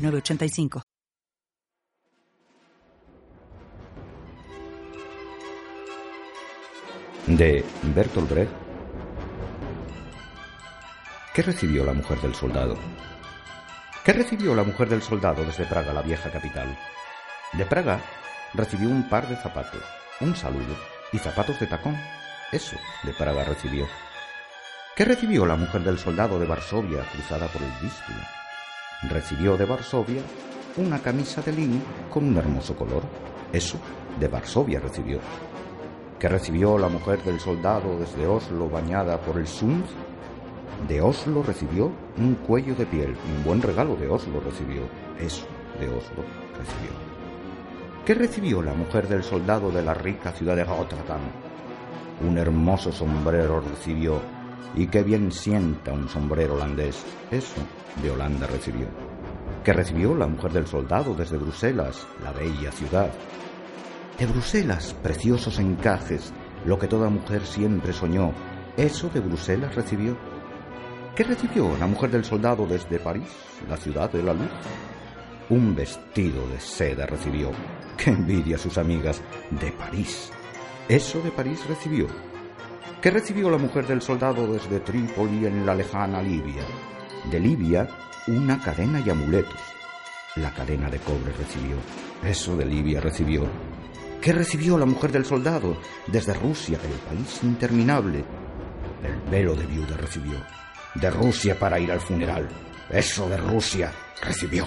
985. De Bertolt Brecht. ¿Qué recibió la mujer del soldado? ¿Qué recibió la mujer del soldado desde Praga, la vieja capital? De Praga recibió un par de zapatos, un saludo y zapatos de tacón. Eso de Praga recibió. ¿Qué recibió la mujer del soldado de Varsovia cruzada por el Vístula? Recibió de Varsovia una camisa de lino con un hermoso color. Eso de Varsovia recibió. ¿Qué recibió la mujer del soldado desde Oslo bañada por el Sund? De Oslo recibió un cuello de piel, un buen regalo de Oslo recibió. Eso de Oslo recibió. ¿Qué recibió la mujer del soldado de la rica ciudad de Rotterdam? Un hermoso sombrero recibió y qué bien sienta un sombrero holandés. Eso de Holanda recibió. Que recibió la mujer del soldado desde Bruselas, la bella ciudad. De Bruselas, preciosos encajes, lo que toda mujer siempre soñó. Eso de Bruselas recibió. ¿Qué recibió la mujer del soldado desde París, la ciudad de la luz? Un vestido de seda recibió. ¡Qué envidia sus amigas! De París. Eso de París recibió ¿Qué recibió la mujer del soldado desde Trípoli en la lejana Libia. De Libia, una cadena y amuletos. La cadena de cobre recibió. Eso de Libia recibió. ¿Qué recibió la mujer del soldado desde Rusia, el país interminable? El velo de viuda recibió. De Rusia para ir al funeral. Eso de Rusia recibió.